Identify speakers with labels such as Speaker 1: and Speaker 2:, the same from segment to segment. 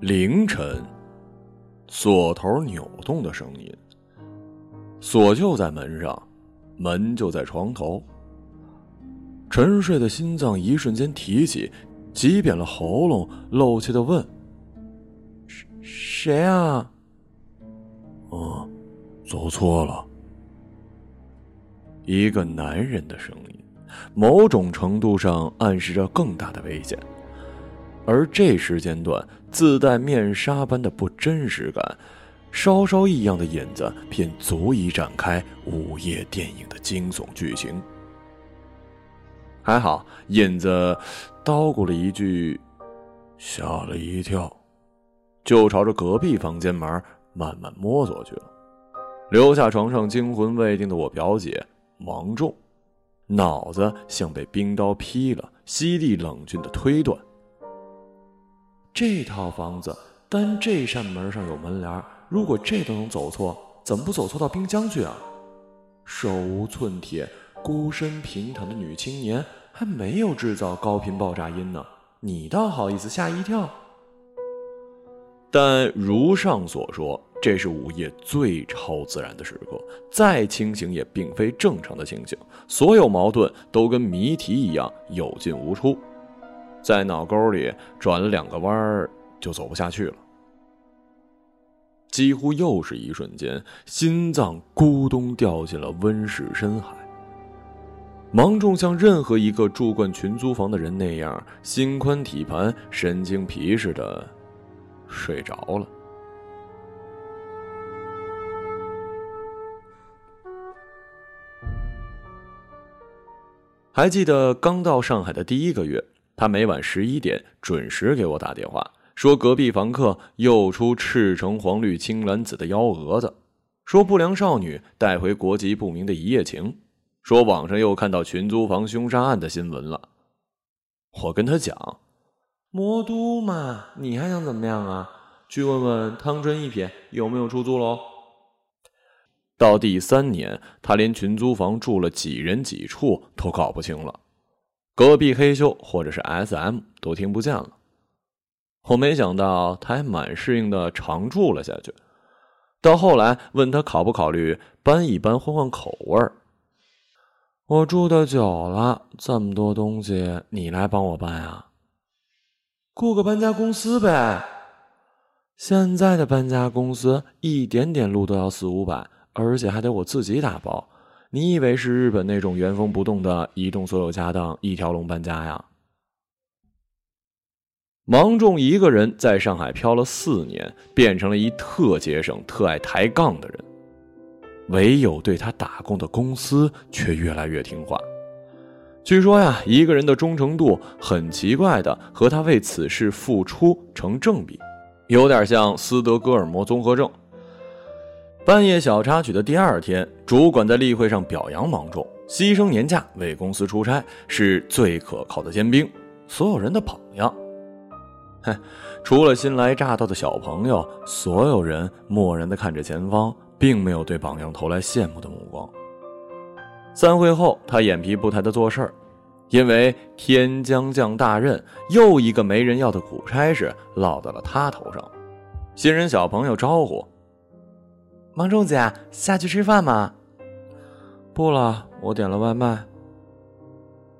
Speaker 1: 凌晨，锁头扭动的声音。锁就在门上，门就在床头。沉睡的心脏一瞬间提起，挤扁了喉咙，漏气的问：“谁谁啊？”“
Speaker 2: 哦，走错了。”
Speaker 1: 一个男人的声音，某种程度上暗示着更大的危险。而这时间段自带面纱般的不真实感，稍稍异样的影子便足以展开午夜电影的惊悚剧情。还好，影子叨咕了一句：“
Speaker 2: 吓了一跳”，
Speaker 1: 就朝着隔壁房间门慢慢摸索去了，留下床上惊魂未定的我表姐芒种，脑子像被冰刀劈了，犀利冷峻的推断。这套房子，单这扇门上有门帘，如果这都能走错，怎么不走错到滨江去啊？手无寸铁、孤身平躺的女青年，还没有制造高频爆炸音呢，你倒好意思吓一跳？但如上所说，这是午夜最超自然的时刻，再清醒也并非正常的清醒，所有矛盾都跟谜题一样有进无出。在脑沟里转了两个弯儿，就走不下去了。几乎又是一瞬间，心脏咕咚掉进了温室深海。芒种像任何一个住惯群租房的人那样，心宽体盘、神经皮似的睡着了。还记得刚到上海的第一个月。他每晚十一点准时给我打电话，说隔壁房客又出赤橙黄绿青蓝紫的幺蛾子，说不良少女带回国籍不明的一夜情，说网上又看到群租房凶杀案的新闻了。我跟他讲，魔都嘛，你还想怎么样啊？去问问汤臣一品有没有出租喽。到第三年，他连群租房住了几人几处都搞不清了。隔壁黑修或者是 S.M 都听不见了。我没想到他还蛮适应的，常住了下去。到后来问他考不考虑搬一搬，换换口味儿。我住的久了，这么多东西你来帮我搬啊？雇个搬家公司呗。现在的搬家公司一点点路都要四五百，而且还得我自己打包。你以为是日本那种原封不动的移动所有家当一条龙搬家呀？芒种一个人在上海漂了四年，变成了一特节省、特爱抬杠的人。唯有对他打工的公司却越来越听话。据说呀，一个人的忠诚度很奇怪的和他为此事付出成正比，有点像斯德哥尔摩综合症。半夜小插曲的第二天，主管在例会上表扬芒种，牺牲年假为公司出差，是最可靠的尖兵，所有人的榜样。哼，除了新来乍到的小朋友，所有人漠然的看着前方，并没有对榜样投来羡慕的目光。散会后，他眼皮不抬的做事儿，因为天将降大任，又一个没人要的苦差事落到了他头上。新人小朋友招呼。芒种姐，下去吃饭吗？不了，我点了外卖。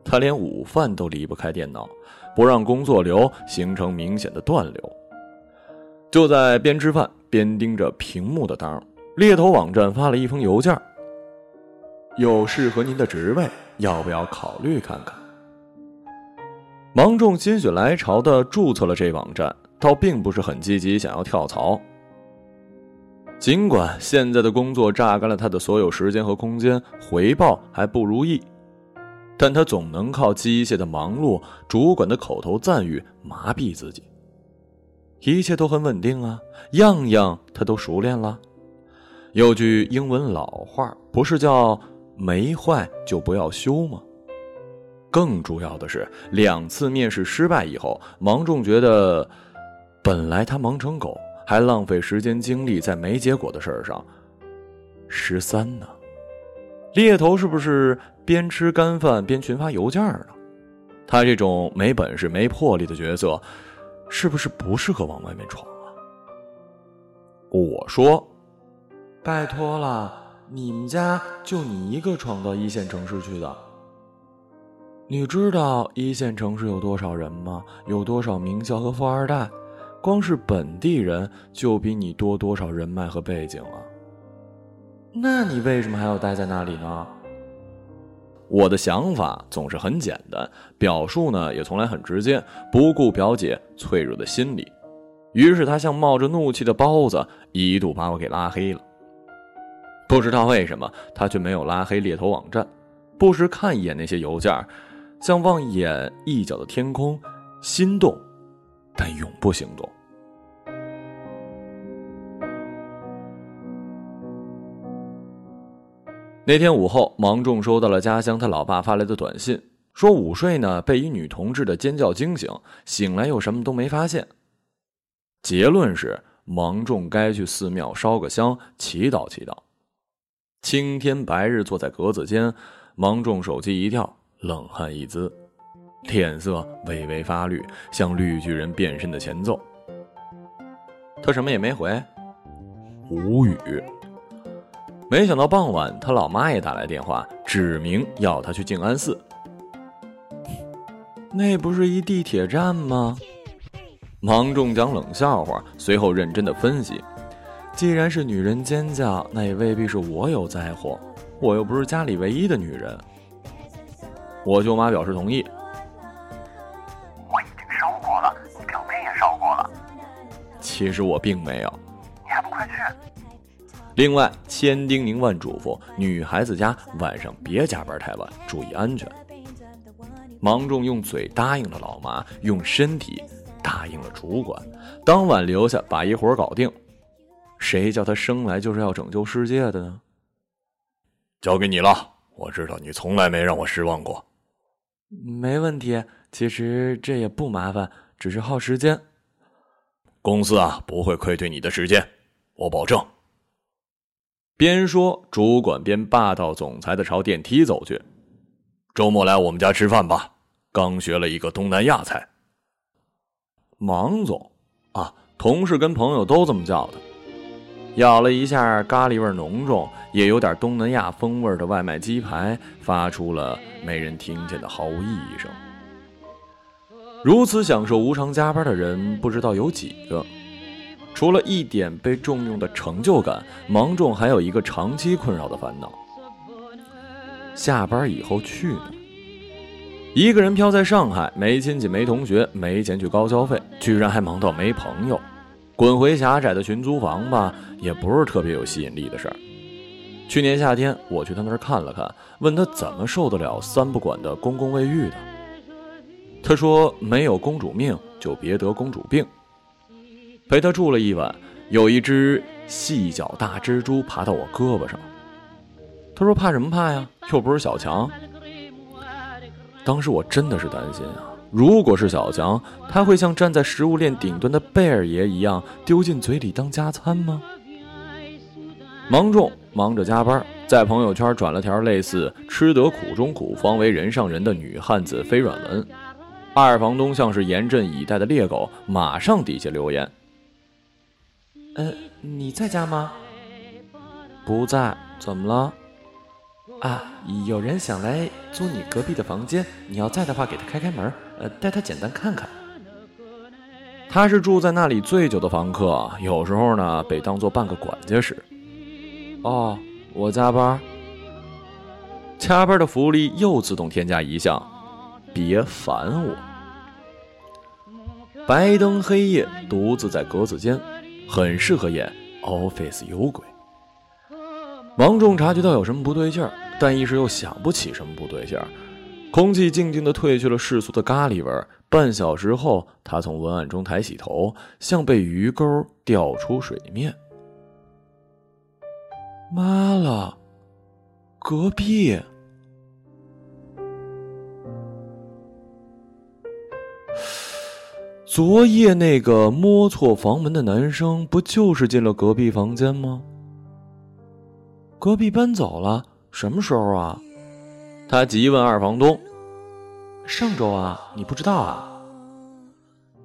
Speaker 1: 他连午饭都离不开电脑，不让工作流形成明显的断流。就在边吃饭边盯着屏幕的当猎头网站发了一封邮件：有适合您的职位，要不要考虑看看？芒种心血来潮的注册了这网站，倒并不是很积极，想要跳槽。尽管现在的工作榨干了他的所有时间和空间，回报还不如意，但他总能靠机械的忙碌、主管的口头赞誉麻痹自己。一切都很稳定啊，样样他都熟练了。有句英文老话，不是叫“没坏就不要修”吗？更主要的是，两次面试失败以后，芒种觉得，本来他忙成狗。还浪费时间精力在没结果的事儿上。十三呢？猎头是不是边吃干饭边群发邮件呢？他这种没本事、没魄力的角色，是不是不适合往外面闯啊？我说：“
Speaker 3: 拜托了，你们家就你一个闯到一线城市去的。你知道一线城市有多少人吗？有多少名校和富二代？光是本地人就比你多多少人脉和背景啊？那你为什么还要待在那里呢？”
Speaker 1: 我的想法总是很简单，表述呢也从来很直接，不顾表姐脆弱的心理。于是他像冒着怒气的包子，一度把我给拉黑了。不知道为什么，他却没有拉黑猎头网站，不时看一眼那些邮件，像望一眼一角的天空，心动，但永不行动。那天午后，芒种收到了家乡他老爸发来的短信，说午睡呢被一女同志的尖叫惊醒，醒来又什么都没发现。结论是，芒种该去寺庙烧个香，祈祷祈祷。青天白日坐在格子间，芒种手机一跳，冷汗一滋，脸色微微发绿，像绿巨人变身的前奏。他什么也没回，无语。没想到傍晚，他老妈也打来电话，指明要他去静安寺。
Speaker 3: 那不是一地铁站吗？
Speaker 1: 芒种讲冷笑话，随后认真的分析：
Speaker 3: 既然是女人尖叫，那也未必是我有灾祸，我又不是家里唯一的女人。
Speaker 1: 我舅妈表示同意。
Speaker 4: 烧过了，你表妹也烧过了。
Speaker 1: 其实我并没有。
Speaker 4: 你还不快去？
Speaker 1: 另外，千叮咛万嘱咐，女孩子家晚上别加班太晚，注意安全。芒种用嘴答应了老妈，用身体答应了主管。当晚留下把一活搞定。谁叫他生来就是要拯救世界的呢？
Speaker 2: 交给你了，我知道你从来没让我失望过。
Speaker 3: 没问题，其实这也不麻烦，只是耗时间。
Speaker 2: 公司啊，不会亏对你的时间，我保证。
Speaker 1: 边说，主管边霸道总裁的朝电梯走去。
Speaker 2: 周末来我们家吃饭吧，刚学了一个东南亚菜。
Speaker 1: 芒总，啊，同事跟朋友都这么叫他。咬了一下咖喱味浓重、也有点东南亚风味的外卖鸡排，发出了没人听见的毫无意义声。如此享受无偿加班的人，不知道有几个。除了一点被重用的成就感，芒种还有一个长期困扰的烦恼：下班以后去哪？一个人飘在上海，没亲戚，没同学，没钱去高消费，居然还忙到没朋友。滚回狭窄的群租房吧，也不是特别有吸引力的事儿。去年夏天，我去他那儿看了看，问他怎么受得了三不管的公共卫浴的。他说：“没有公主命，就别得公主病。”陪他住了一晚，有一只细脚大蜘蛛爬到我胳膊上。他说：“怕什么怕呀？又不是小强。”当时我真的是担心啊！如果是小强，他会像站在食物链顶端的贝尔爷一样丢进嘴里当加餐吗？芒种忙着加班，在朋友圈转了条类似“吃得苦中苦，方为人上人”的女汉子飞软文。二房东像是严阵以待的猎狗，马上底下留言。
Speaker 3: 呃，你在家吗？
Speaker 1: 不在，怎么了？
Speaker 3: 啊，有人想来租你隔壁的房间，你要在的话，给他开开门，呃，带他简单看看。
Speaker 1: 他是住在那里最久的房客，有时候呢被当做半个管家使。
Speaker 3: 哦，我加班。
Speaker 1: 加班的福利又自动添加一项，别烦我。白灯黑夜，独自在格子间。很适合演 Office 有鬼。王仲察觉到有什么不对劲儿，但一时又想不起什么不对劲儿。空气静静的褪去了世俗的咖喱味儿。半小时后，他从文案中抬起头，像被鱼钩钓出水面。
Speaker 3: 妈了，隔壁。
Speaker 1: 昨夜那个摸错房门的男生，不就是进了隔壁房间吗？
Speaker 3: 隔壁搬走了，什么时候啊？
Speaker 1: 他急问二房东。
Speaker 3: 上周啊，你不知道啊？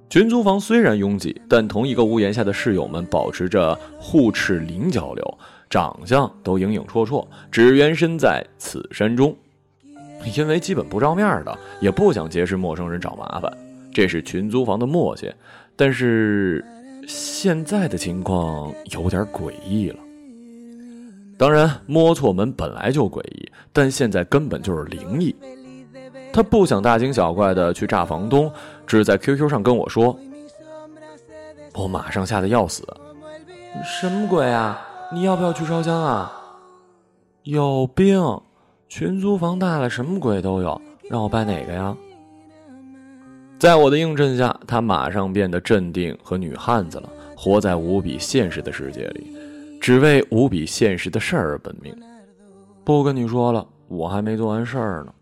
Speaker 1: 群租房虽然拥挤，但同一个屋檐下的室友们保持着互斥零交流，长相都影影绰绰，只缘身在此山中。因为基本不照面的，也不想结识陌生人找麻烦，这是群租房的默契。但是现在的情况有点诡异了。当然，摸错门本来就诡异，但现在根本就是灵异。他不想大惊小怪的去炸房东，只在 QQ 上跟我说。我马上吓得要死，
Speaker 3: 什么鬼啊？你要不要去烧香啊？
Speaker 1: 有病！群租房大了，什么鬼都有，让我拜哪个呀？在我的映衬下，他马上变得镇定和女汉子了，活在无比现实的世界里，只为无比现实的事儿而本命。不跟你说了，我还没做完事儿呢。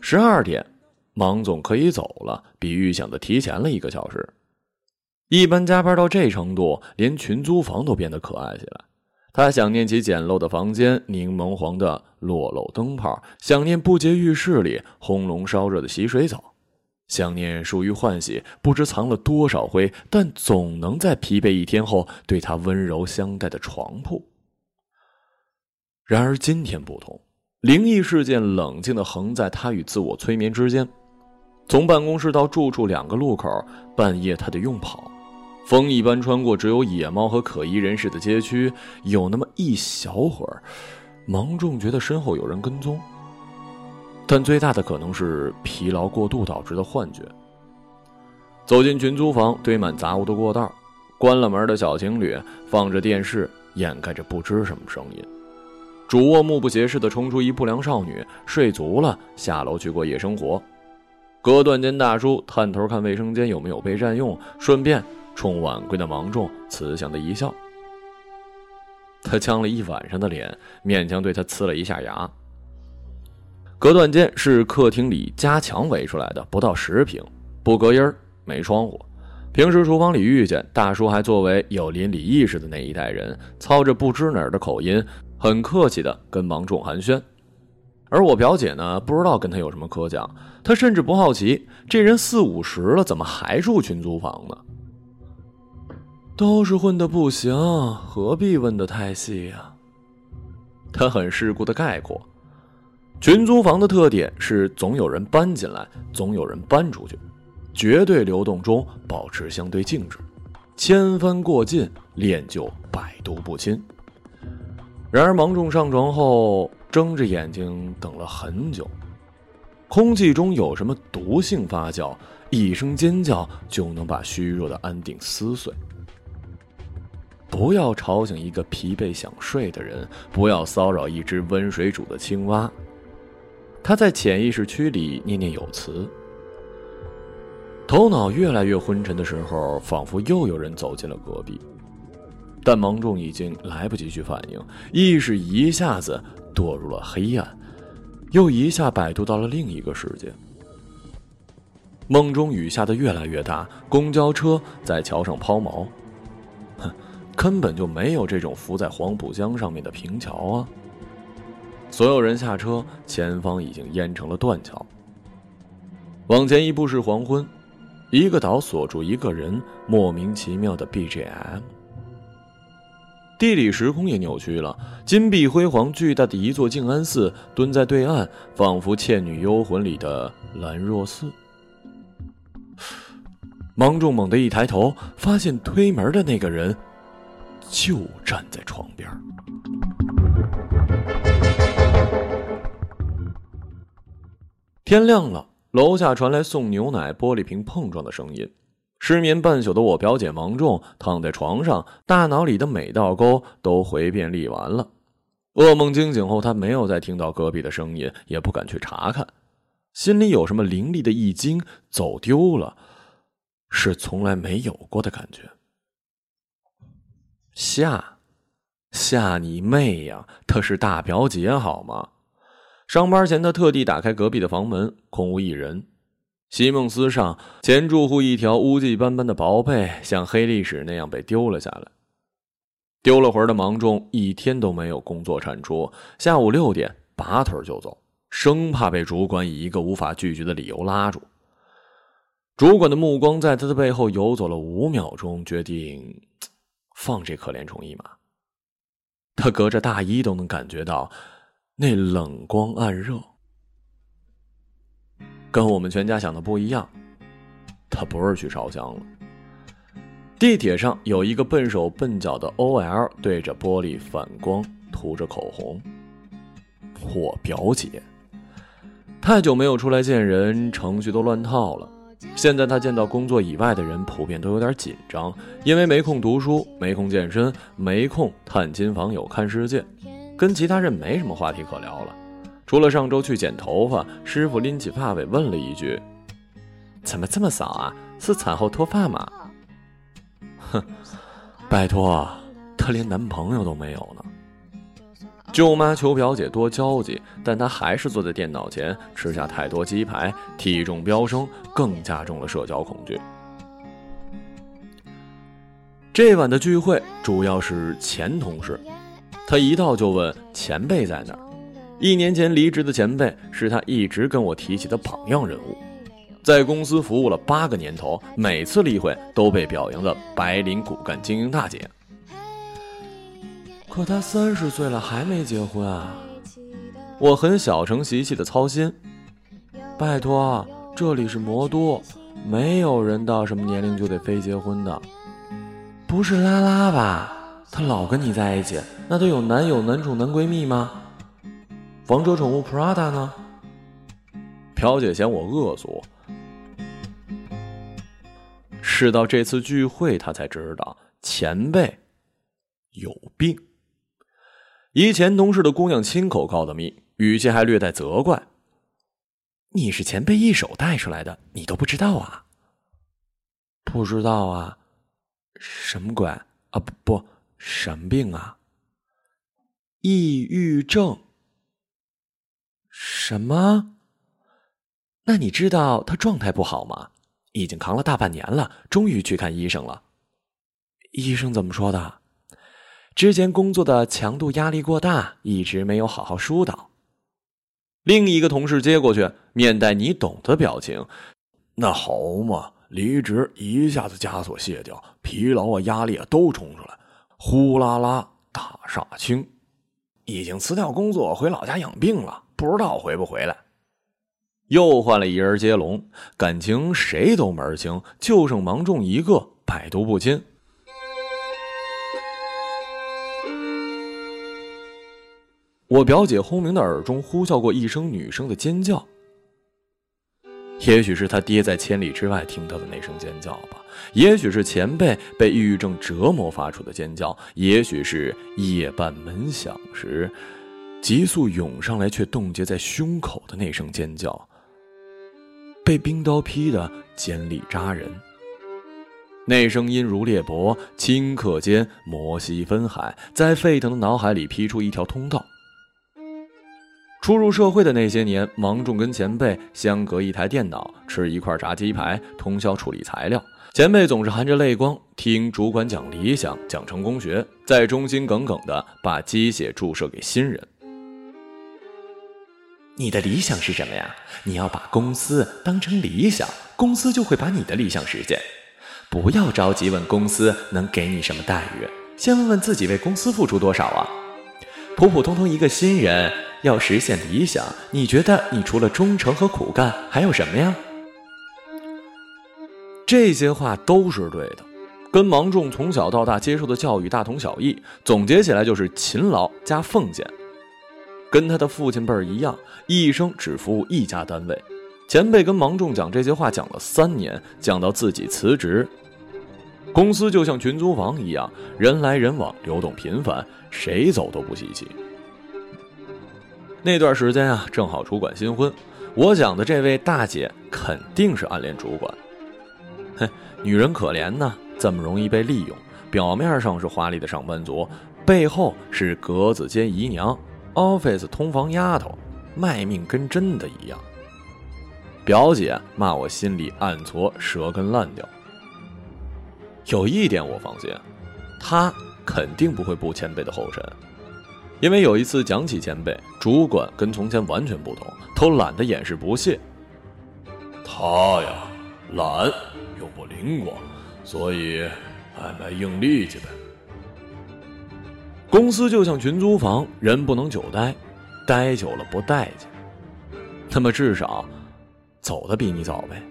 Speaker 1: 十二点，芒总可以走了，比预想的提前了一个小时。一般加班到这程度，连群租房都变得可爱起来。他想念起简陋的房间、柠檬黄的落漏灯泡，想念不洁浴室里轰隆烧热的洗水澡，想念属于换洗、不知藏了多少灰，但总能在疲惫一天后对他温柔相待的床铺。然而今天不同，灵异事件冷静的横在他与自我催眠之间。从办公室到住处两个路口，半夜他得用跑。风一般穿过只有野猫和可疑人士的街区，有那么一小会儿，芒种觉得身后有人跟踪，但最大的可能是疲劳过度导致的幻觉。走进群租房堆满杂物的过道，关了门的小情侣放着电视，掩盖着不知什么声音。主卧目不斜视的冲出一不良少女，睡足了下楼去过夜生活。隔断间大叔探头看卫生间有没有被占用，顺便。冲晚归的芒种慈祥的一笑，他呛了一晚上的脸，勉强对他呲了一下牙。隔断间是客厅里加强围出来的，不到十平，不隔音没窗户。平时厨房里遇见大叔，还作为有邻里意识的那一代人，操着不知哪儿的口音，很客气的跟芒种寒暄。而我表姐呢，不知道跟他有什么可讲，她甚至不好奇，这人四五十了，怎么还住群租房呢？都是混的不行，何必问的太细呀？他很世故的概括：群租房的特点是总有人搬进来，总有人搬出去，绝对流动中保持相对静止，千帆过尽，练就百毒不侵。然而芒种上床后，睁着眼睛等了很久，空气中有什么毒性发酵，一声尖叫就能把虚弱的安定撕碎。不要吵醒一个疲惫想睡的人，不要骚扰一只温水煮的青蛙。他在潜意识区里念念有词。头脑越来越昏沉的时候，仿佛又有人走进了隔壁，但芒种已经来不及去反应，意识一下子堕入了黑暗，又一下摆渡到了另一个世界。梦中雨下的越来越大，公交车在桥上抛锚。哼根本就没有这种浮在黄浦江上面的平桥啊！所有人下车，前方已经淹成了断桥。往前一步是黄昏，一个岛锁住一个人，莫名其妙的 BGM。地理时空也扭曲了，金碧辉煌、巨大的一座静安寺蹲在对岸，仿佛《倩女幽魂》里的兰若寺。芒种猛地一抬头，发现推门的那个人。就站在床边。天亮了，楼下传来送牛奶玻璃瓶碰撞的声音。失眠半宿的我表姐芒种躺在床上，大脑里的每道沟都回遍历完了。噩梦惊醒后，她没有再听到隔壁的声音，也不敢去查看，心里有什么凌厉的一惊，走丢了，是从来没有过的感觉。吓，吓你妹呀！她是大表姐好吗？上班前，他特地打开隔壁的房门，空无一人。席梦思上，前住户一条污迹斑斑的薄被，像黑历史那样被丢了下来。丢了魂的芒种一天都没有工作产出，下午六点拔腿就走，生怕被主管以一个无法拒绝的理由拉住。主管的目光在他的背后游走了五秒钟，决定放这可怜虫一马。他隔着大衣都能感觉到那冷光暗热，跟我们全家想的不一样。他不是去烧香了。地铁上有一个笨手笨脚的 OL 对着玻璃反光涂着口红。我表姐太久没有出来见人，程序都乱套了。现在她见到工作以外的人，普遍都有点紧张，因为没空读书，没空健身，没空探亲访友看世界，跟其他人没什么话题可聊了。除了上周去剪头发，师傅拎起发尾问了一句：“怎么这么早啊？是产后脱发吗？”哼，拜托，她连男朋友都没有呢。舅妈求表姐多交际，但她还是坐在电脑前吃下太多鸡排，体重飙升，更加重了社交恐惧。这晚的聚会主要是前同事，他一到就问前辈在哪儿。一年前离职的前辈是他一直跟我提起的榜样人物，在公司服务了八个年头，每次例会都被表扬的白领骨干精英大姐。可他三十岁了还没结婚啊！我很小声习气的操心。拜托，这里是魔都，没有人到什么年龄就得非结婚的。不是拉拉吧？他老跟你在一起，那都有男友、男宠、男闺蜜吗？王者宠物 Prada 呢？朴姐嫌我恶俗，是到这次聚会，她才知道前辈有病。一前同事的姑娘亲口告的密，语气还略带责怪：“你是前辈一手带出来的，你都不知道啊？”“不知道啊？什么鬼啊？不不，什么病啊？抑郁症？什么？那你知道他状态不好吗？已经扛了大半年了，终于去看医生了。医生怎么说的？”之前工作的强度压力过大，一直没有好好疏导。另一个同事接过去，面带你懂的表情。
Speaker 2: 那好嘛，离职一下子枷锁卸掉，疲劳啊、压力啊都冲出来，呼啦啦大煞清。已经辞掉工作，回老家养病了，不知道回不回来。
Speaker 1: 又换了一人接龙，感情谁都门清，就剩芒种一个百毒不侵。我表姐轰鸣的耳中呼啸过一声女生的尖叫，也许是他爹在千里之外听到的那声尖叫吧，也许是前辈被抑郁症折磨发出的尖叫，也许是夜半门响时急速涌上来却冻结在胸口的那声尖叫。被冰刀劈的尖利扎人，那声音如裂帛，顷刻间摩西分海，在沸腾的脑海里劈出一条通道。初入社会的那些年，芒种跟前辈相隔一台电脑，吃一块炸鸡排，通宵处理材料。前辈总是含着泪光听主管讲理想、讲成功学，再忠心耿耿的把鸡血注射给新人。你的理想是什么呀？你要把公司当成理想，公司就会把你的理想实现。不要着急问公司能给你什么待遇，先问问自己为公司付出多少啊！普普通通一个新人。要实现理想，你觉得你除了忠诚和苦干还有什么呀？这些话都是对的，跟芒种从小到大接受的教育大同小异。总结起来就是勤劳加奉献，跟他的父亲辈儿一样，一生只服务一家单位。前辈跟芒种讲这些话讲了三年，讲到自己辞职。公司就像群租房一样，人来人往，流动频繁，谁走都不稀奇。那段时间啊，正好主管新婚，我讲的这位大姐肯定是暗恋主管。哼，女人可怜呢，这么容易被利用。表面上是华丽的上班族，背后是格子间姨娘、office 通房丫头，卖命跟真的一样。表姐骂我心里暗搓舌根烂掉。有一点我放心，她肯定不会步前辈的后尘。因为有一次讲起前辈，主管跟从前完全不同，都懒得掩饰不屑。
Speaker 2: 他呀，懒又不灵光，所以爱卖硬力气呗。
Speaker 1: 公司就像群租房，人不能久待，待久了不待见。那么至少，走的比你早呗。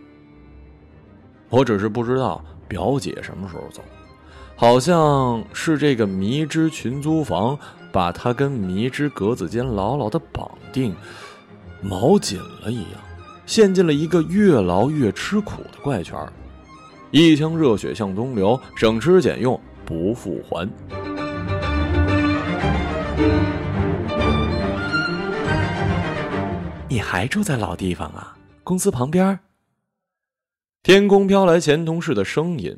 Speaker 1: 我只是不知道表姐什么时候走，好像是这个迷之群租房把他跟迷之格子间牢牢的绑定，锚紧了一样，陷进了一个越牢越吃苦的怪圈一腔热血向东流，省吃俭用不复还。你还住在老地方啊？公司旁边。天空飘来前同事的声音，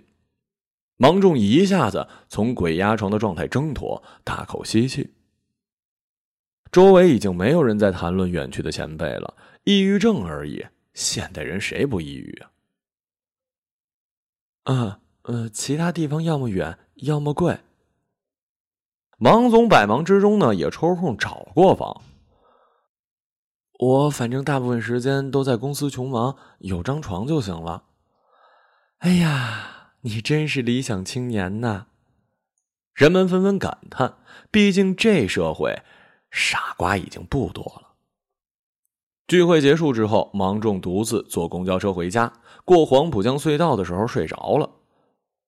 Speaker 1: 芒种一下子从鬼压床的状态挣脱，大口吸气。周围已经没有人在谈论远去的前辈了，抑郁症而已。现代人谁不抑郁啊？嗯呃，其他地方要么远，要么贵。芒总百忙之中呢，也抽空找过房。我反正大部分时间都在公司穷忙，有张床就行了。哎呀，你真是理想青年呐！人们纷纷感叹，毕竟这社会傻瓜已经不多了。聚会结束之后，芒种独自坐公交车回家。过黄浦江隧道的时候睡着了，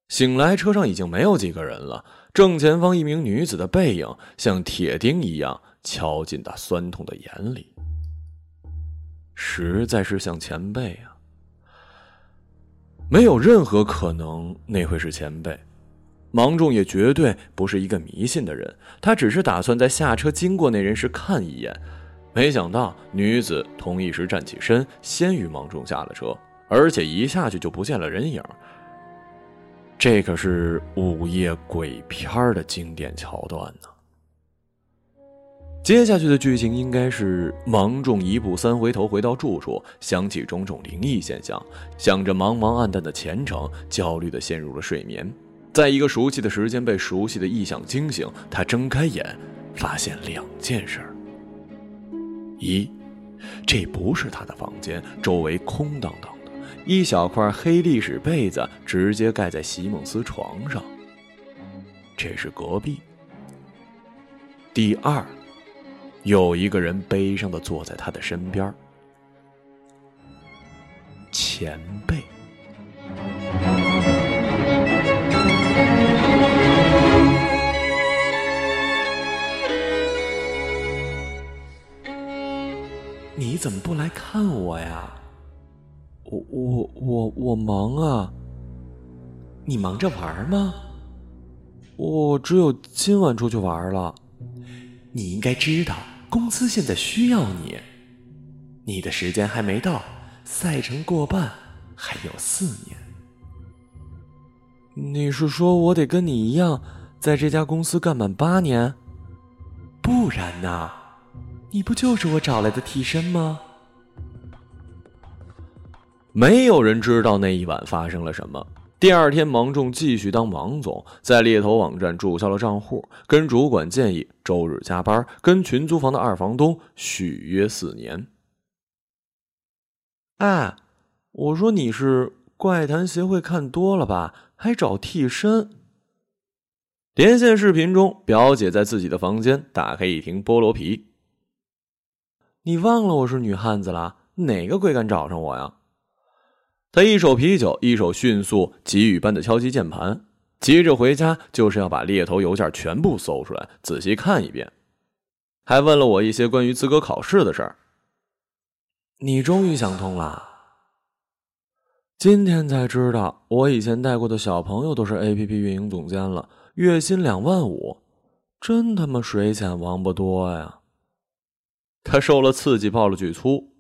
Speaker 1: 醒来车上已经没有几个人了。正前方一名女子的背影像铁钉一样敲进他酸痛的眼里。实在是像前辈啊！没有任何可能那会是前辈。芒种也绝对不是一个迷信的人，他只是打算在下车经过那人时看一眼。没想到女子同一时站起身，先于芒种下了车，而且一下去就不见了人影。这可是午夜鬼片的经典桥段呢。接下去的剧情应该是芒种一步三回头回到住处，想起种种灵异现象，想着茫茫暗淡的前程，焦虑的陷入了睡眠。在一个熟悉的时间被熟悉的异象惊醒，他睁开眼，发现两件事：一，这不是他的房间，周围空荡荡的，一小块黑历史被子直接盖在席梦思床上，这是隔壁。第二。有一个人悲伤的坐在他的身边前辈。你怎么不来看我呀？我我我我忙啊。你忙着玩吗？我只有今晚出去玩了。你应该知道。公司现在需要你，你的时间还没到，赛程过半，还有四年。你是说我得跟你一样，在这家公司干满八年？不然呢？你不就是我找来的替身吗？没有人知道那一晚发生了什么。第二天，芒种继续当芒总，在猎头网站注销了账户，跟主管建议周日加班，跟群租房的二房东续约四年。哎，我说你是怪谈协会看多了吧？还找替身？连线视频中，表姐在自己的房间打开一瓶菠萝啤。你忘了我是女汉子了？哪个鬼敢找上我呀？他一手啤酒，一手迅速急雨般的敲击键盘，急着回家就是要把猎头邮件全部搜出来，仔细看一遍，还问了我一些关于资格考试的事儿。你终于想通了，今天才知道，我以前带过的小朋友都是 A P P 运营总监了，月薪两万五，真他妈水浅王八多呀！他受了刺激，爆了句粗，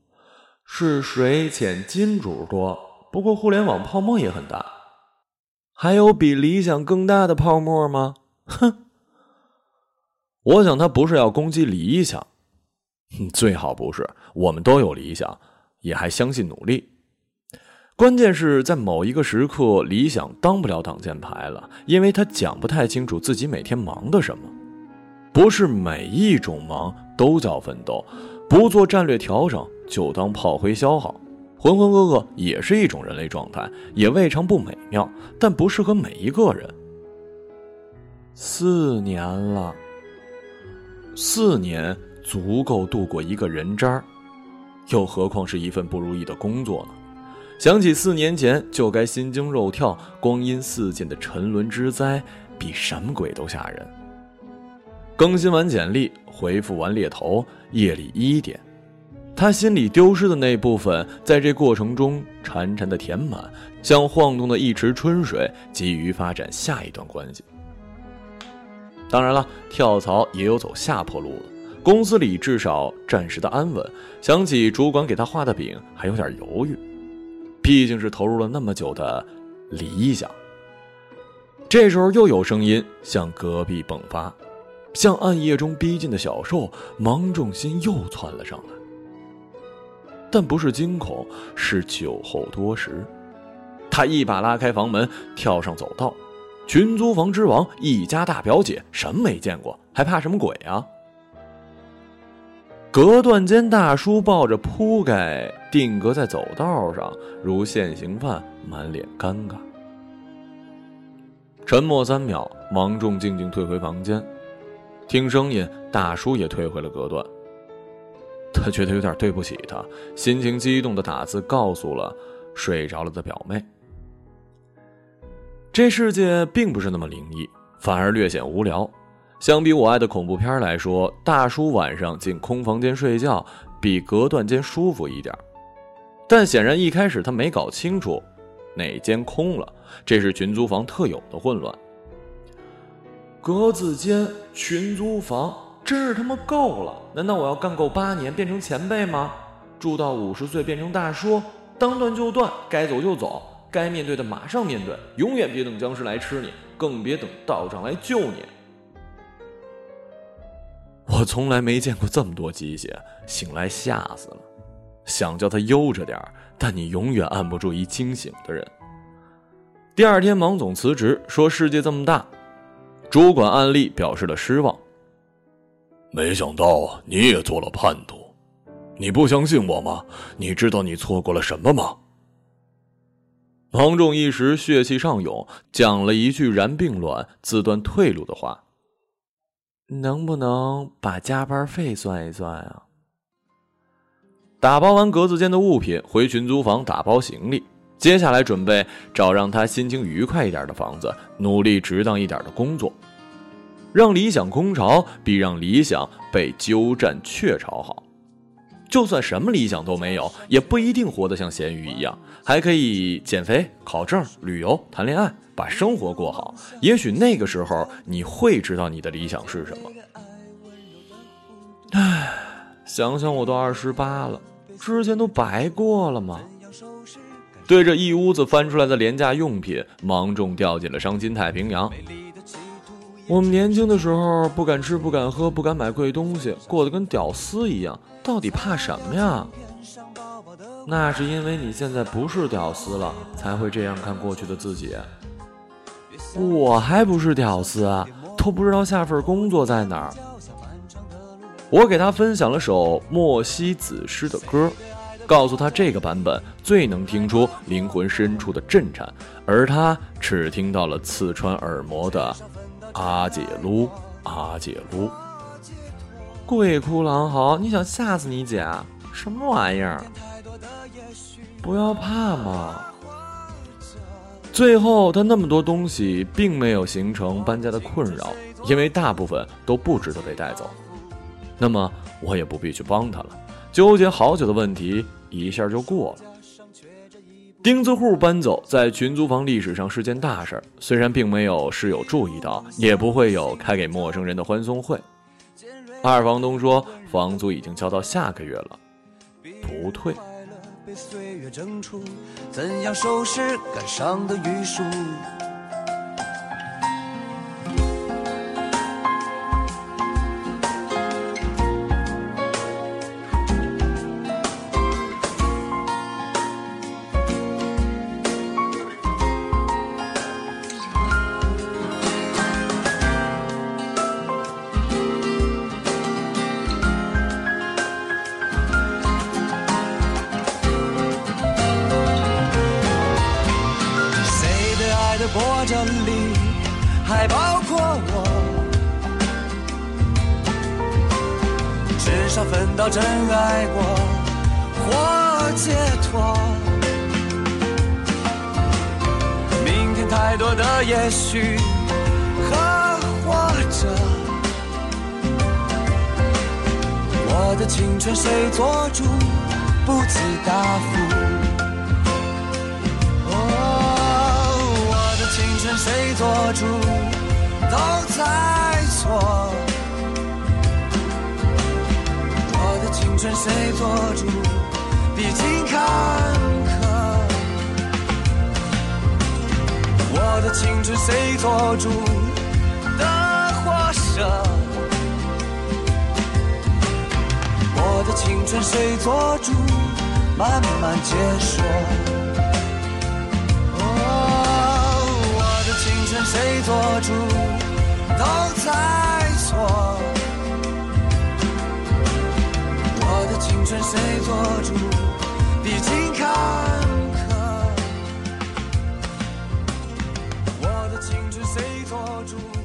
Speaker 1: 是水浅金主多。不过互联网泡沫也很大，还有比理想更大的泡沫吗？哼！我想他不是要攻击理想，最好不是。我们都有理想，也还相信努力。关键是在某一个时刻，理想当不了挡箭牌了，因为他讲不太清楚自己每天忙的什么。不是每一种忙都叫奋斗，不做战略调整就当炮灰消耗。浑浑噩噩也是一种人类状态，也未尝不美妙，但不适合每一个人。
Speaker 3: 四年了，
Speaker 1: 四年足够度过一个人渣又何况是一份不如意的工作呢？想起四年前就该心惊肉跳、光阴似箭的沉沦之灾，比什么鬼都吓人。更新完简历，回复完猎头，夜里一点。他心里丢失的那部分，在这过程中潺潺的填满，像晃动的一池春水，急于发展下一段关系。当然了，跳槽也有走下坡路的。公司里至少暂时的安稳。想起主管给他画的饼，还有点犹豫。毕竟是投入了那么久的理想。这时候又有声音向隔壁迸发，像暗夜中逼近的小兽，芒种心又窜了上来。但不是惊恐，是酒后多时。他一把拉开房门，跳上走道。群租房之王，一家大表姐，什么没见过，还怕什么鬼啊？隔断间大叔抱着铺盖定格在走道上，如现行犯，满脸尴尬。沉默三秒，芒种静静退回房间，听声音，大叔也退回了隔断。他觉得有点对不起他，心情激动的打字告诉了睡着了的表妹。这世界并不是那么灵异，反而略显无聊。相比我爱的恐怖片来说，大叔晚上进空房间睡觉比隔断间舒服一点。但显然一开始他没搞清楚哪间空了，这是群租房特有的混乱。
Speaker 3: 格子间群租房。真是他妈够了！难道我要干够八年变成前辈吗？住到五十岁变成大叔，当断就断，该走就走，该面对的马上面对，永远别等僵尸来吃你，更别等道长来救你。
Speaker 1: 我从来没见过这么多鸡血，醒来吓死了。想叫他悠着点但你永远按不住一清醒的人。第二天，芒总辞职，说世界这么大，主管案例表示了失望。
Speaker 2: 没想到你也做了叛徒，你不相信我吗？你知道你错过了什么吗？
Speaker 1: 芒种一时血气上涌，讲了一句然并卵、自断退路的话：“
Speaker 3: 能不能把加班费算一算啊？”
Speaker 1: 打包完格子间的物品，回群租房打包行李，接下来准备找让他心情愉快一点的房子，努力值当一点的工作。让理想空巢比让理想被鸠占鹊巢好。就算什么理想都没有，也不一定活得像咸鱼一样，还可以减肥、考证、旅游、谈恋爱，把生活过好。也许那个时候你会知道你的理想是什么。
Speaker 3: 唉，想想我都二十八了，之前都白过了吗？
Speaker 1: 对着一屋子翻出来的廉价用品，芒种掉进了伤心太平洋。
Speaker 3: 我们年轻的时候不敢吃不敢喝不敢买贵东西，过得跟屌丝一样，到底怕什么呀？那是因为你现在不是屌丝了，才会这样看过去的自己。我还不是屌丝啊，都不知道下份工作在哪儿。
Speaker 1: 我给他分享了首莫西子诗的歌，告诉他这个版本最能听出灵魂深处的震颤，而他只听到了刺穿耳膜的。阿姐撸，阿姐撸，
Speaker 3: 鬼哭狼嚎！你想吓死你姐啊？什么玩意儿？不要怕嘛！
Speaker 1: 最后，他那么多东西并没有形成搬家的困扰，因为大部分都不值得被带走。那么，我也不必去帮他了。纠结好久的问题，一下就过了。钉子户搬走，在群租房历史上是件大事儿。虽然并没有室友注意到，也不会有开给陌生人的欢送会。二房东说，房租已经交到下个月了，不退。怎样收拾感伤的余树？
Speaker 5: 谁做主？都在错。我的青春谁做主？历经坎坷。我的青春谁做主的活蛇？我的青春谁做主？慢慢解说。谁做主？都在错。我的青春谁做主？历经坎坷。我的青春谁做主？